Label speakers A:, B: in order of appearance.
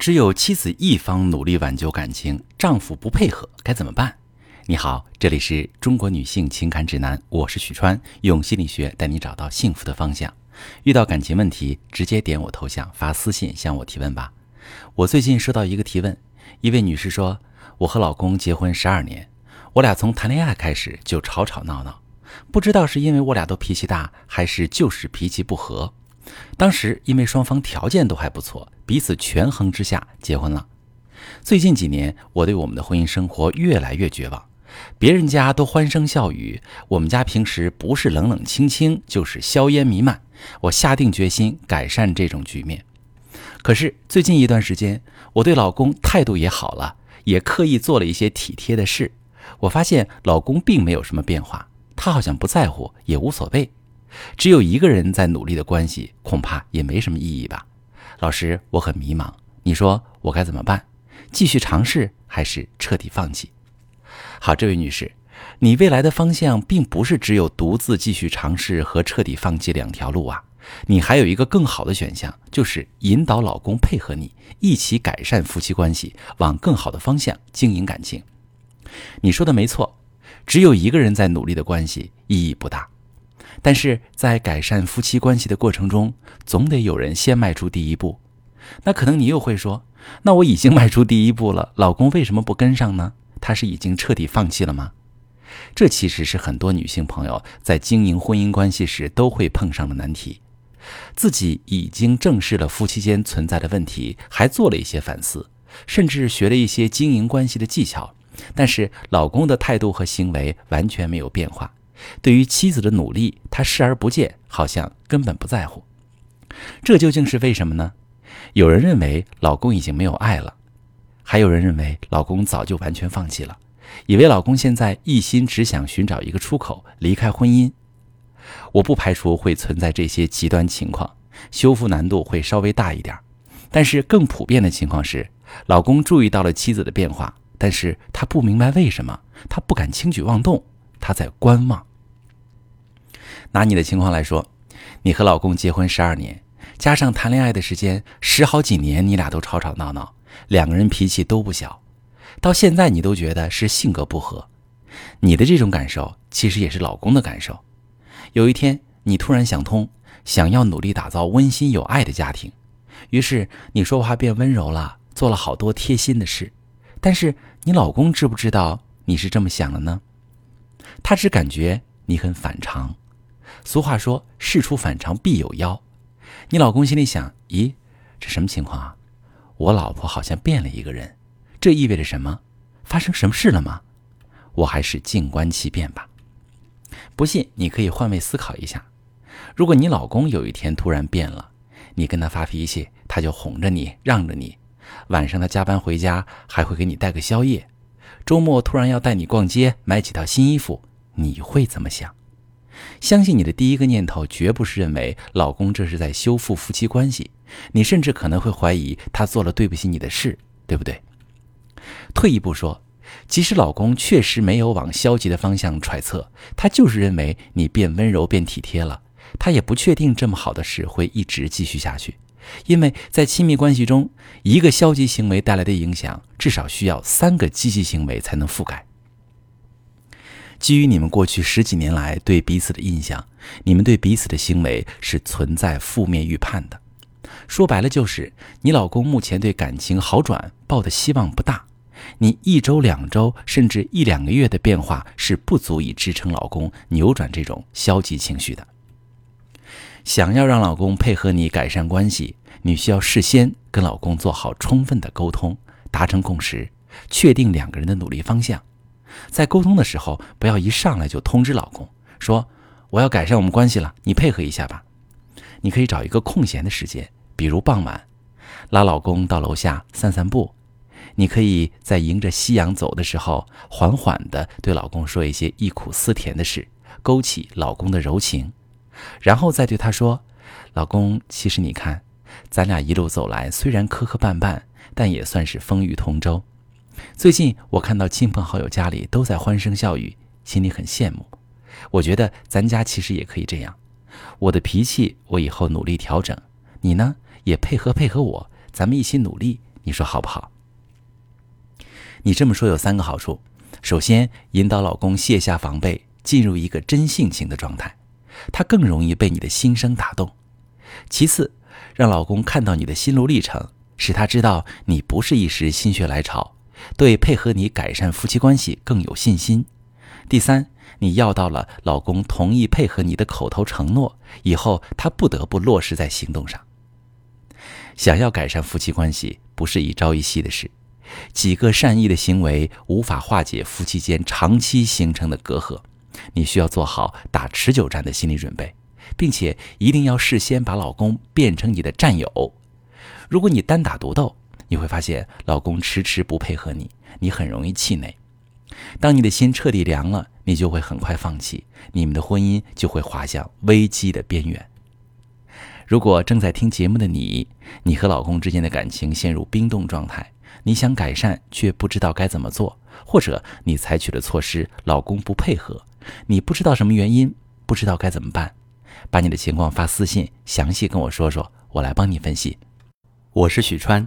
A: 只有妻子一方努力挽救感情，丈夫不配合，该怎么办？你好，这里是中国女性情感指南，我是许川，用心理学带你找到幸福的方向。遇到感情问题，直接点我头像发私信向我提问吧。我最近收到一个提问，一位女士说：“我和老公结婚十二年，我俩从谈恋爱开始就吵吵闹闹，不知道是因为我俩都脾气大，还是就是脾气不和。”当时因为双方条件都还不错，彼此权衡之下结婚了。最近几年，我对我们的婚姻生活越来越绝望。别人家都欢声笑语，我们家平时不是冷冷清清，就是硝烟弥漫。我下定决心改善这种局面。可是最近一段时间，我对老公态度也好了，也刻意做了一些体贴的事。我发现老公并没有什么变化，他好像不在乎，也无所谓。只有一个人在努力的关系，恐怕也没什么意义吧。老师，我很迷茫，你说我该怎么办？继续尝试还是彻底放弃？好，这位女士，你未来的方向并不是只有独自继续尝试和彻底放弃两条路啊，你还有一个更好的选项，就是引导老公配合你，一起改善夫妻关系，往更好的方向经营感情。你说的没错，只有一个人在努力的关系意义不大。但是在改善夫妻关系的过程中，总得有人先迈出第一步。那可能你又会说，那我已经迈出第一步了，老公为什么不跟上呢？他是已经彻底放弃了吗？这其实是很多女性朋友在经营婚姻关系时都会碰上的难题。自己已经正视了夫妻间存在的问题，还做了一些反思，甚至学了一些经营关系的技巧，但是老公的态度和行为完全没有变化。对于妻子的努力，他视而不见，好像根本不在乎。这究竟是为什么呢？有人认为老公已经没有爱了，还有人认为老公早就完全放弃了，以为老公现在一心只想寻找一个出口，离开婚姻。我不排除会存在这些极端情况，修复难度会稍微大一点。但是更普遍的情况是，老公注意到了妻子的变化，但是他不明白为什么，他不敢轻举妄动，他在观望。拿你的情况来说，你和老公结婚十二年，加上谈恋爱的时间十好几年，你俩都吵吵闹闹，两个人脾气都不小，到现在你都觉得是性格不合。你的这种感受其实也是老公的感受。有一天你突然想通，想要努力打造温馨有爱的家庭，于是你说话变温柔了，做了好多贴心的事。但是你老公知不知道你是这么想的呢？他只感觉你很反常。俗话说：“事出反常必有妖。”你老公心里想：“咦，这什么情况啊？我老婆好像变了一个人，这意味着什么？发生什么事了吗？我还是静观其变吧。”不信，你可以换位思考一下：如果你老公有一天突然变了，你跟他发脾气，他就哄着你、让着你；晚上他加班回家还会给你带个宵夜；周末突然要带你逛街、买几套新衣服，你会怎么想？相信你的第一个念头绝不是认为老公这是在修复夫妻关系，你甚至可能会怀疑他做了对不起你的事，对不对？退一步说，即使老公确实没有往消极的方向揣测，他就是认为你变温柔、变体贴了，他也不确定这么好的事会一直继续下去，因为在亲密关系中，一个消极行为带来的影响，至少需要三个积极行为才能覆盖。基于你们过去十几年来对彼此的印象，你们对彼此的行为是存在负面预判的。说白了就是，你老公目前对感情好转抱的希望不大。你一周、两周，甚至一两个月的变化是不足以支撑老公扭转这种消极情绪的。想要让老公配合你改善关系，你需要事先跟老公做好充分的沟通，达成共识，确定两个人的努力方向。在沟通的时候，不要一上来就通知老公说我要改善我们关系了，你配合一下吧。你可以找一个空闲的时间，比如傍晚，拉老公到楼下散散步。你可以在迎着夕阳走的时候，缓缓地对老公说一些忆苦思甜的事，勾起老公的柔情，然后再对他说：“老公，其实你看，咱俩一路走来，虽然磕磕绊绊，但也算是风雨同舟。”最近我看到亲朋好友家里都在欢声笑语，心里很羡慕。我觉得咱家其实也可以这样。我的脾气我以后努力调整，你呢也配合配合我，咱们一起努力，你说好不好？你这么说有三个好处：首先，引导老公卸下防备，进入一个真性情的状态，他更容易被你的心声打动；其次，让老公看到你的心路历程，使他知道你不是一时心血来潮，对配合你改善夫妻关系更有信心；第三，你要到了老公同意配合你的口头承诺，以后他不得不落实在行动上。想要改善夫妻关系，不是一朝一夕的事。几个善意的行为无法化解夫妻间长期形成的隔阂，你需要做好打持久战的心理准备，并且一定要事先把老公变成你的战友。如果你单打独斗，你会发现老公迟迟不配合你，你很容易气馁。当你的心彻底凉了，你就会很快放弃，你们的婚姻就会滑向危机的边缘。如果正在听节目的你，你和老公之间的感情陷入冰冻状态。你想改善却不知道该怎么做，或者你采取的措施老公不配合，你不知道什么原因，不知道该怎么办，把你的情况发私信，详细跟我说说，我来帮你分析。我是许川，